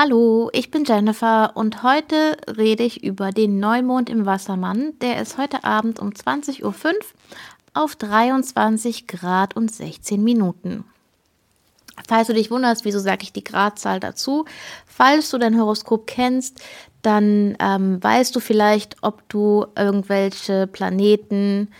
Hallo, ich bin Jennifer und heute rede ich über den Neumond im Wassermann. Der ist heute Abend um 20.05 Uhr auf 23 Grad und 16 Minuten. Falls du dich wunderst, wieso sage ich die Gradzahl dazu, falls du dein Horoskop kennst, dann ähm, weißt du vielleicht, ob du irgendwelche Planeten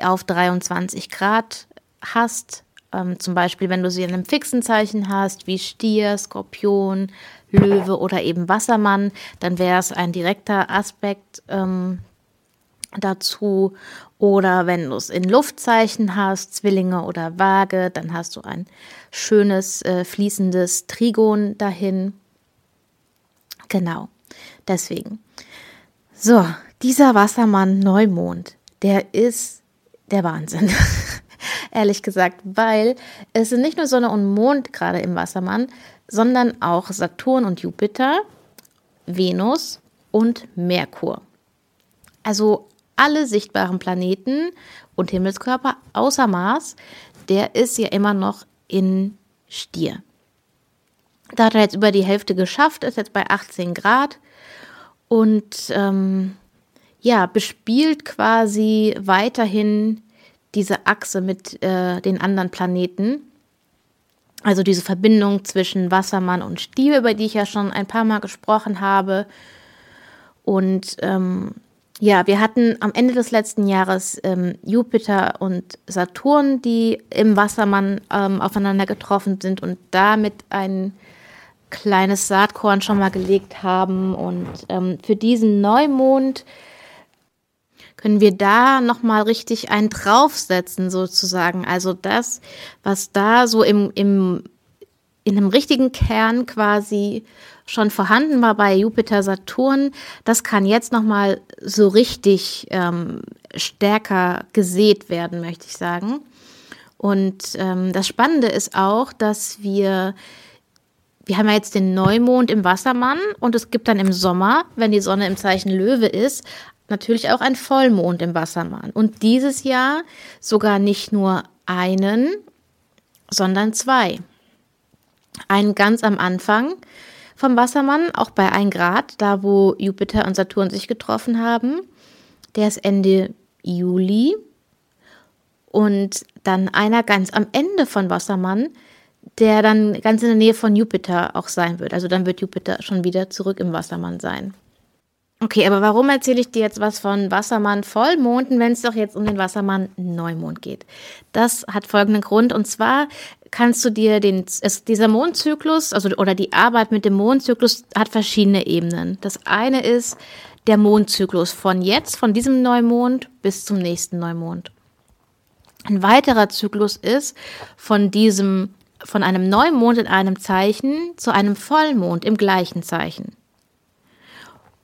auf 23 Grad hast. Ähm, zum Beispiel, wenn du sie in einem fixen Zeichen hast, wie Stier, Skorpion, Löwe oder eben Wassermann, dann wäre es ein direkter Aspekt ähm, dazu. Oder wenn du es in Luftzeichen hast, Zwillinge oder Waage, dann hast du ein schönes äh, fließendes Trigon dahin. Genau, deswegen. So, dieser Wassermann Neumond, der ist der Wahnsinn. Ehrlich gesagt, weil es sind nicht nur Sonne und Mond gerade im Wassermann, sondern auch Saturn und Jupiter, Venus und Merkur. Also alle sichtbaren Planeten und Himmelskörper außer Mars, der ist ja immer noch in Stier. Da hat er jetzt über die Hälfte geschafft, ist jetzt bei 18 Grad und ähm, ja, bespielt quasi weiterhin diese Achse mit äh, den anderen Planeten. Also diese Verbindung zwischen Wassermann und Stier, über die ich ja schon ein paar Mal gesprochen habe. Und ähm, ja, wir hatten am Ende des letzten Jahres ähm, Jupiter und Saturn, die im Wassermann ähm, aufeinander getroffen sind und damit ein kleines Saatkorn schon mal gelegt haben. Und ähm, für diesen Neumond können wir da nochmal richtig einen draufsetzen, sozusagen. Also das, was da so im, im, in einem richtigen Kern quasi schon vorhanden war bei Jupiter, Saturn, das kann jetzt nochmal so richtig ähm, stärker gesät werden, möchte ich sagen. Und ähm, das Spannende ist auch, dass wir wir haben ja jetzt den Neumond im Wassermann und es gibt dann im Sommer, wenn die Sonne im Zeichen Löwe ist, natürlich auch ein Vollmond im Wassermann. Und dieses Jahr sogar nicht nur einen, sondern zwei. Einen ganz am Anfang vom Wassermann, auch bei 1 Grad, da wo Jupiter und Saturn sich getroffen haben. Der ist Ende Juli. Und dann einer ganz am Ende von Wassermann, der dann ganz in der Nähe von Jupiter auch sein wird. Also dann wird Jupiter schon wieder zurück im Wassermann sein. Okay, aber warum erzähle ich dir jetzt was von Wassermann Vollmonden, wenn es doch jetzt um den Wassermann Neumond geht? Das hat folgenden Grund und zwar kannst du dir den es, dieser Mondzyklus, also oder die Arbeit mit dem Mondzyklus hat verschiedene Ebenen. Das eine ist der Mondzyklus von jetzt, von diesem Neumond bis zum nächsten Neumond. Ein weiterer Zyklus ist von diesem von einem Neumond in einem Zeichen zu einem Vollmond im gleichen Zeichen.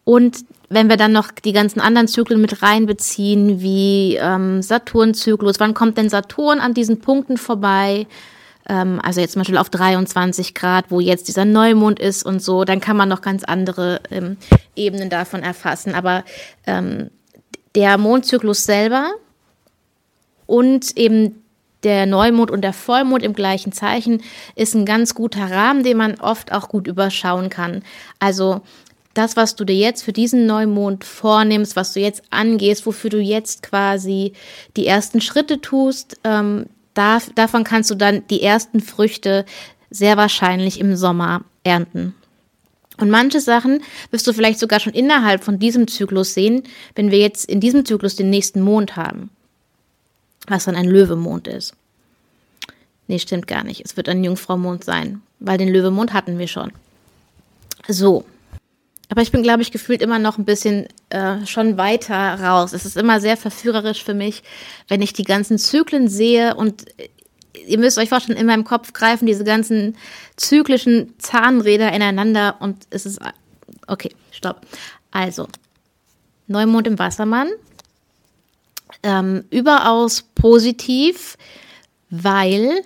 Und wenn wir dann noch die ganzen anderen Zyklen mit reinbeziehen, wie ähm, Saturn-Zyklus, wann kommt denn Saturn an diesen Punkten vorbei? Ähm, also jetzt zum Beispiel auf 23 Grad, wo jetzt dieser Neumond ist und so, dann kann man noch ganz andere ähm, Ebenen davon erfassen. Aber ähm, der Mondzyklus selber und eben der Neumond und der Vollmond im gleichen Zeichen ist ein ganz guter Rahmen, den man oft auch gut überschauen kann. Also das, was du dir jetzt für diesen Neumond vornimmst, was du jetzt angehst, wofür du jetzt quasi die ersten Schritte tust, ähm, da, davon kannst du dann die ersten Früchte sehr wahrscheinlich im Sommer ernten. Und manche Sachen wirst du vielleicht sogar schon innerhalb von diesem Zyklus sehen, wenn wir jetzt in diesem Zyklus den nächsten Mond haben, was dann ein Löwemond ist. Nee, stimmt gar nicht. Es wird ein Jungfraumond sein, weil den Löwemond hatten wir schon. So, aber ich bin, glaube ich, gefühlt immer noch ein bisschen äh, schon weiter raus. Es ist immer sehr verführerisch für mich, wenn ich die ganzen Zyklen sehe und äh, ihr müsst euch vorstellen, in meinem Kopf greifen diese ganzen zyklischen Zahnräder ineinander und es ist, okay, stopp. Also, Neumond im Wassermann, ähm, überaus positiv, weil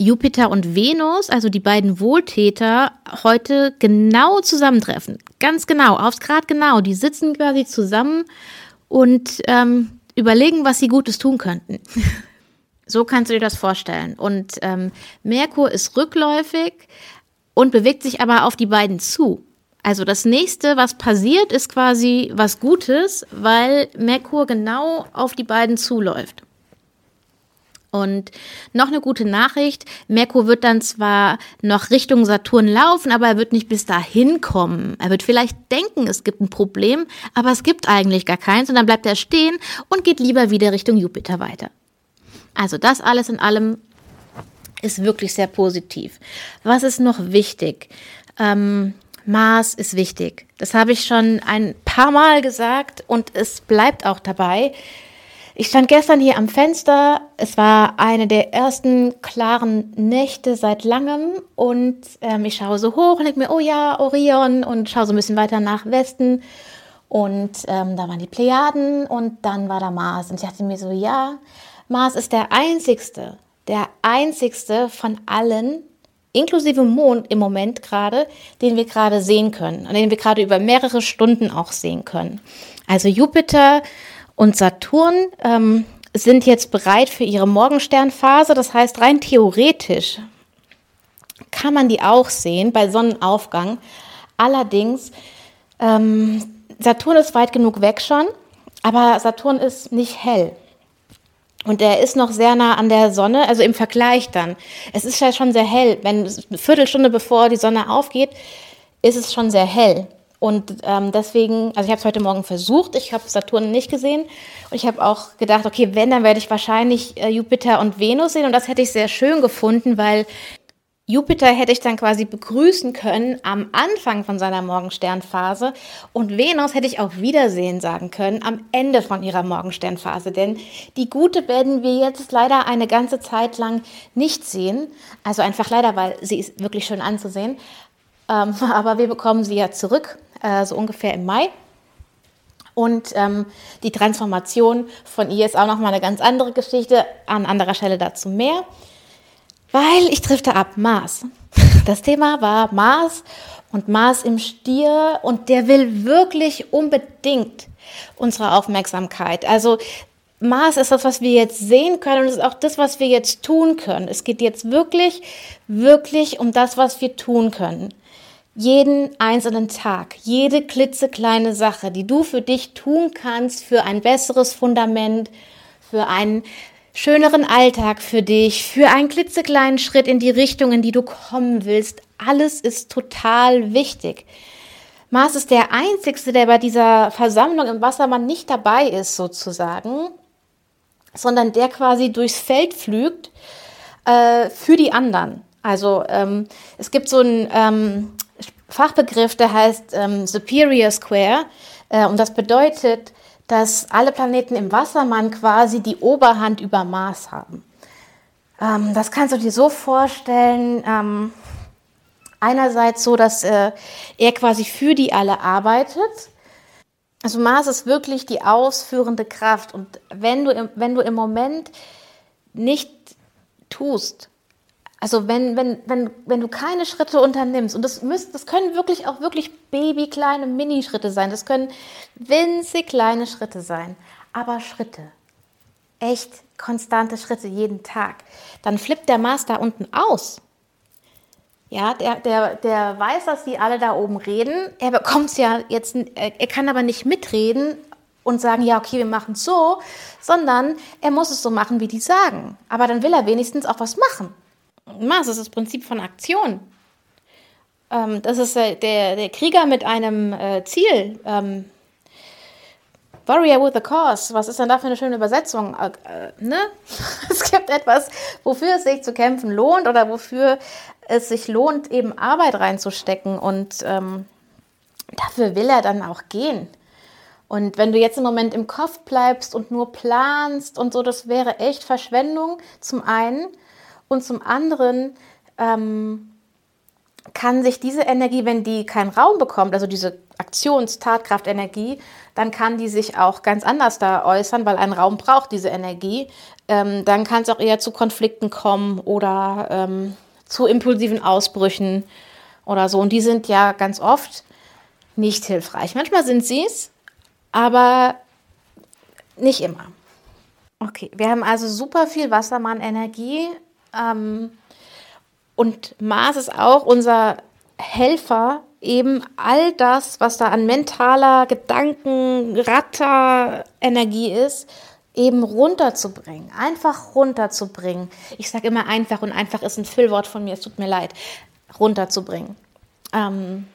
Jupiter und Venus, also die beiden Wohltäter, heute genau zusammentreffen. Ganz genau, aufs Grad genau. Die sitzen quasi zusammen und ähm, überlegen, was sie Gutes tun könnten. so kannst du dir das vorstellen. Und ähm, Merkur ist rückläufig, und bewegt sich aber auf die beiden zu. Also das nächste, was passiert, ist quasi was Gutes, weil Merkur genau auf die beiden zuläuft. Und noch eine gute Nachricht, Merkur wird dann zwar noch Richtung Saturn laufen, aber er wird nicht bis dahin kommen. Er wird vielleicht denken, es gibt ein Problem, aber es gibt eigentlich gar keins und dann bleibt er stehen und geht lieber wieder Richtung Jupiter weiter. Also das alles in allem ist wirklich sehr positiv. Was ist noch wichtig? Ähm, Maß ist wichtig. Das habe ich schon ein paar Mal gesagt und es bleibt auch dabei. Ich stand gestern hier am Fenster. Es war eine der ersten klaren Nächte seit langem und ähm, ich schaue so hoch und denke mir, oh ja, Orion und schaue so ein bisschen weiter nach Westen und ähm, da waren die Plejaden und dann war da Mars und ich dachte mir so, ja, Mars ist der einzigste, der einzigste von allen, inklusive Mond im Moment gerade, den wir gerade sehen können und den wir gerade über mehrere Stunden auch sehen können. Also Jupiter und Saturn ähm, sind jetzt bereit für ihre Morgensternphase. Das heißt, rein theoretisch kann man die auch sehen bei Sonnenaufgang. Allerdings, ähm, Saturn ist weit genug weg schon, aber Saturn ist nicht hell. Und er ist noch sehr nah an der Sonne, also im Vergleich dann. Es ist ja schon sehr hell. Wenn eine Viertelstunde bevor die Sonne aufgeht, ist es schon sehr hell. Und ähm, deswegen, also ich habe es heute Morgen versucht, ich habe Saturn nicht gesehen und ich habe auch gedacht, okay, wenn, dann werde ich wahrscheinlich äh, Jupiter und Venus sehen und das hätte ich sehr schön gefunden, weil Jupiter hätte ich dann quasi begrüßen können am Anfang von seiner Morgensternphase und Venus hätte ich auch Wiedersehen sagen können am Ende von ihrer Morgensternphase. Denn die gute werden wir jetzt leider eine ganze Zeit lang nicht sehen. Also einfach leider, weil sie ist wirklich schön anzusehen. Ähm, aber wir bekommen sie ja zurück äh, so ungefähr im Mai. Und ähm, die Transformation von ihr ist auch nochmal eine ganz andere Geschichte. An anderer Stelle dazu mehr. Weil ich drifte ab, Mars. Das Thema war Mars und Mars im Stier und der will wirklich unbedingt unsere Aufmerksamkeit. Also Mars ist das, was wir jetzt sehen können und ist auch das, was wir jetzt tun können. Es geht jetzt wirklich, wirklich um das, was wir tun können jeden einzelnen Tag, jede klitzekleine Sache, die du für dich tun kannst, für ein besseres Fundament, für einen schöneren Alltag für dich, für einen klitzekleinen Schritt in die Richtung, in die du kommen willst, alles ist total wichtig. Mars ist der Einzige, der bei dieser Versammlung im Wassermann nicht dabei ist, sozusagen, sondern der quasi durchs Feld pflügt äh, für die anderen. Also ähm, es gibt so ein ähm, Fachbegriff, der heißt ähm, Superior Square. Äh, und das bedeutet, dass alle Planeten im Wassermann quasi die Oberhand über Mars haben. Ähm, das kannst du dir so vorstellen. Ähm, einerseits so, dass äh, er quasi für die alle arbeitet. Also Mars ist wirklich die ausführende Kraft. Und wenn du wenn du im Moment nicht tust, also wenn, wenn, wenn, wenn du keine Schritte unternimmst, und das, müssen, das können wirklich auch wirklich babykleine Minischritte sein, das können winzig kleine Schritte sein, aber Schritte, echt konstante Schritte jeden Tag, dann flippt der Mars da unten aus. Ja, der, der, der weiß, dass die alle da oben reden. Er bekommt es ja jetzt, er kann aber nicht mitreden und sagen, ja, okay, wir machen es so, sondern er muss es so machen, wie die sagen. Aber dann will er wenigstens auch was machen. Mars ist das Prinzip von Aktion. Ähm, das ist äh, der, der Krieger mit einem äh, Ziel. Ähm, Warrior with a cause. Was ist denn da für eine schöne Übersetzung? Äh, äh, ne? Es gibt etwas, wofür es sich zu kämpfen lohnt oder wofür es sich lohnt, eben Arbeit reinzustecken. Und ähm, dafür will er dann auch gehen. Und wenn du jetzt im Moment im Kopf bleibst und nur planst und so, das wäre echt Verschwendung zum einen. Und zum anderen ähm, kann sich diese Energie, wenn die keinen Raum bekommt, also diese Aktions-, Tatkraftenergie, dann kann die sich auch ganz anders da äußern, weil ein Raum braucht diese Energie. Ähm, dann kann es auch eher zu Konflikten kommen oder ähm, zu impulsiven Ausbrüchen oder so. Und die sind ja ganz oft nicht hilfreich. Manchmal sind sie es, aber nicht immer. Okay, wir haben also super viel Wassermann-Energie ähm, Und Mars ist auch unser Helfer, eben all das, was da an mentaler Gedanken, Ratter, Energie ist, eben runterzubringen, einfach runterzubringen. Ich sage immer einfach und einfach ist ein Füllwort von mir, es tut mir leid, runterzubringen. Ähm,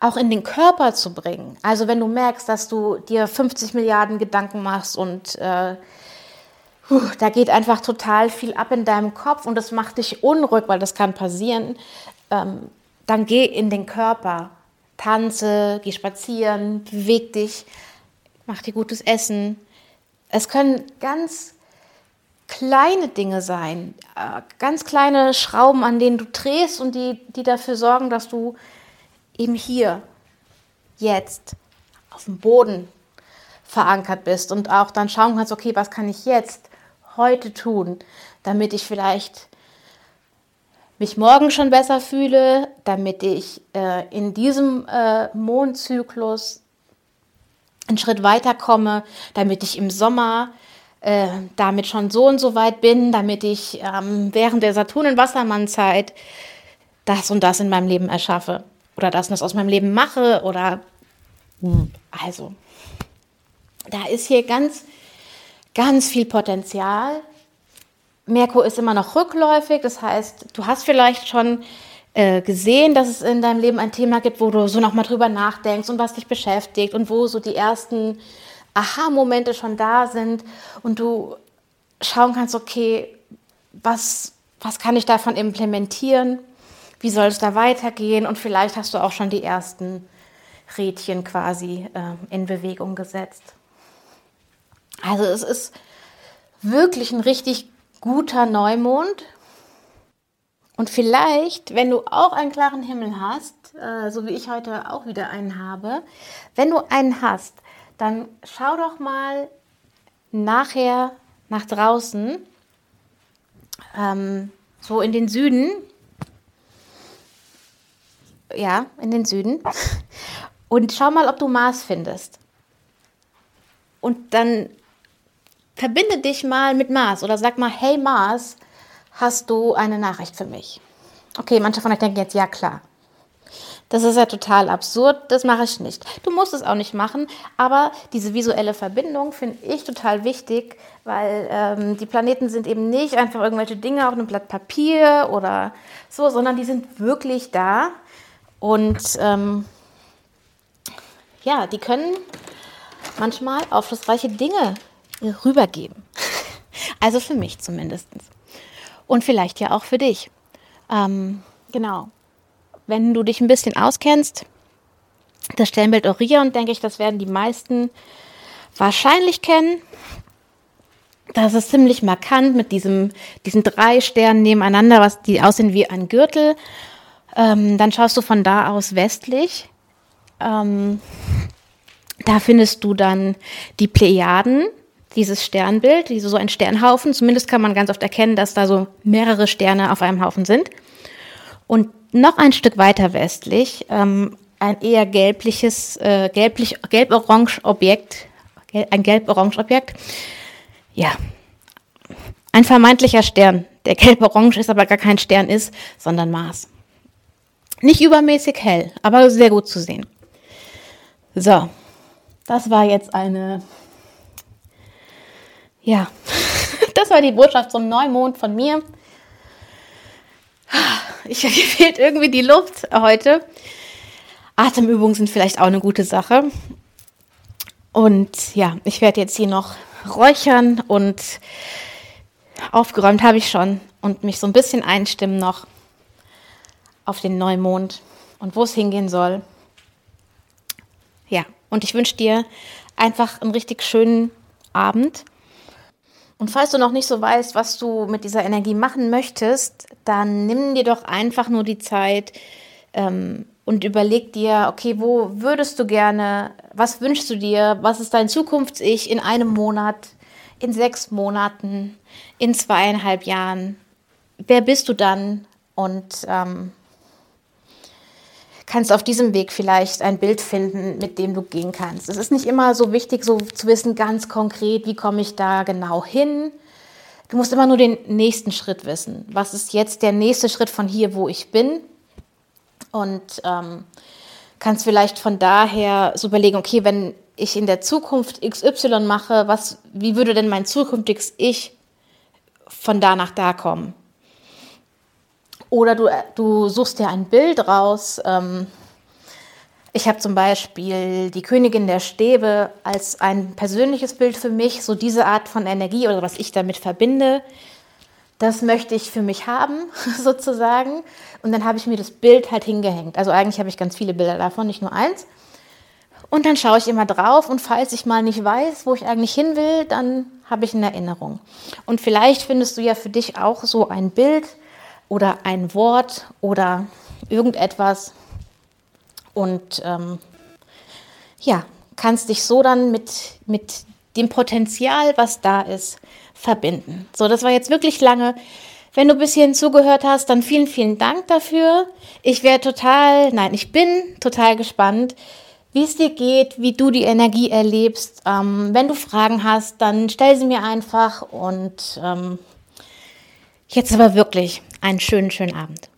auch in den Körper zu bringen. Also wenn du merkst, dass du dir 50 Milliarden Gedanken machst und äh, da geht einfach total viel ab in deinem Kopf und das macht dich unruhig, weil das kann passieren, ähm, dann geh in den Körper, tanze, geh spazieren, beweg dich, mach dir gutes Essen. Es können ganz kleine Dinge sein, äh, ganz kleine Schrauben, an denen du drehst und die, die dafür sorgen, dass du eben hier, jetzt, auf dem Boden verankert bist und auch dann schauen kannst, okay, was kann ich jetzt, heute tun, damit ich vielleicht mich morgen schon besser fühle, damit ich äh, in diesem äh, Mondzyklus einen Schritt weiterkomme, damit ich im Sommer äh, damit schon so und so weit bin, damit ich ähm, während der Saturn- und Wassermann-Zeit das und das in meinem Leben erschaffe oder das und das aus meinem Leben mache oder also da ist hier ganz ganz viel Potenzial. Merkur ist immer noch rückläufig, das heißt, du hast vielleicht schon äh, gesehen, dass es in deinem Leben ein Thema gibt, wo du so nochmal drüber nachdenkst und was dich beschäftigt und wo so die ersten Aha-Momente schon da sind und du schauen kannst, okay, was, was kann ich davon implementieren? Wie soll es da weitergehen? Und vielleicht hast du auch schon die ersten Rädchen quasi äh, in Bewegung gesetzt. Also es ist wirklich ein richtig guter Neumond. Und vielleicht, wenn du auch einen klaren Himmel hast, äh, so wie ich heute auch wieder einen habe, wenn du einen hast, dann schau doch mal nachher nach draußen, ähm, so in den Süden. Ja, in den Süden. Und schau mal, ob du Mars findest. Und dann verbinde dich mal mit Mars oder sag mal, hey Mars, hast du eine Nachricht für mich? Okay, manche von euch denken jetzt, ja klar. Das ist ja total absurd, das mache ich nicht. Du musst es auch nicht machen, aber diese visuelle Verbindung finde ich total wichtig, weil ähm, die Planeten sind eben nicht einfach irgendwelche Dinge auf einem Blatt Papier oder so, sondern die sind wirklich da und ähm, ja, die können manchmal aufschlussreiche Dinge rübergeben. Also für mich zumindest. Und vielleicht ja auch für dich. Ähm, genau. Wenn du dich ein bisschen auskennst, das Sternbild Orion, denke ich, das werden die meisten wahrscheinlich kennen. Das ist ziemlich markant mit diesem, diesen drei Sternen nebeneinander, was die aussehen wie ein Gürtel. Ähm, dann schaust du von da aus westlich. Ähm, da findest du dann die Plejaden, dieses Sternbild, diese, so ein Sternhaufen. Zumindest kann man ganz oft erkennen, dass da so mehrere Sterne auf einem Haufen sind. Und noch ein Stück weiter westlich ähm, ein eher gelbliches, äh, gelblich, gelb-orange Objekt, ein gelb-orange Objekt. Ja, ein vermeintlicher Stern, der gelb-orange ist, aber gar kein Stern ist, sondern Mars. Nicht übermäßig hell, aber sehr gut zu sehen. So, das war jetzt eine ja, das war die Botschaft zum Neumond von mir. Ich, mir fehlt irgendwie die Luft heute. Atemübungen sind vielleicht auch eine gute Sache. Und ja, ich werde jetzt hier noch räuchern und aufgeräumt habe ich schon und mich so ein bisschen einstimmen noch auf den Neumond und wo es hingehen soll. Ja, und ich wünsche dir einfach einen richtig schönen Abend und falls du noch nicht so weißt, was du mit dieser Energie machen möchtest, dann nimm dir doch einfach nur die Zeit ähm, und überleg dir, okay, wo würdest du gerne, was wünschst du dir, was ist dein Zukunfts-Ich in einem Monat, in sechs Monaten, in zweieinhalb Jahren? Wer bist du dann? Und ähm, kannst auf diesem Weg vielleicht ein Bild finden, mit dem du gehen kannst. Es ist nicht immer so wichtig, so zu wissen, ganz konkret, wie komme ich da genau hin. Du musst immer nur den nächsten Schritt wissen. Was ist jetzt der nächste Schritt von hier, wo ich bin? Und ähm, kannst vielleicht von daher so überlegen, okay, wenn ich in der Zukunft XY mache, was, wie würde denn mein zukünftiges Ich von da nach da kommen? Oder du, du suchst dir ein Bild raus. Ähm, ich habe zum Beispiel die Königin der Stäbe als ein persönliches Bild für mich, so diese Art von Energie oder was ich damit verbinde. Das möchte ich für mich haben, sozusagen. Und dann habe ich mir das Bild halt hingehängt. Also eigentlich habe ich ganz viele Bilder davon, nicht nur eins. Und dann schaue ich immer drauf und falls ich mal nicht weiß, wo ich eigentlich hin will, dann habe ich eine Erinnerung. Und vielleicht findest du ja für dich auch so ein Bild oder ein Wort oder irgendetwas und ähm, ja, kannst dich so dann mit, mit dem Potenzial, was da ist, verbinden. So, das war jetzt wirklich lange. Wenn du bis hierhin zugehört hast, dann vielen, vielen Dank dafür. Ich wäre total, nein, ich bin total gespannt, wie es dir geht, wie du die Energie erlebst. Ähm, wenn du Fragen hast, dann stell sie mir einfach. Und ähm, jetzt aber wirklich einen schönen, schönen Abend.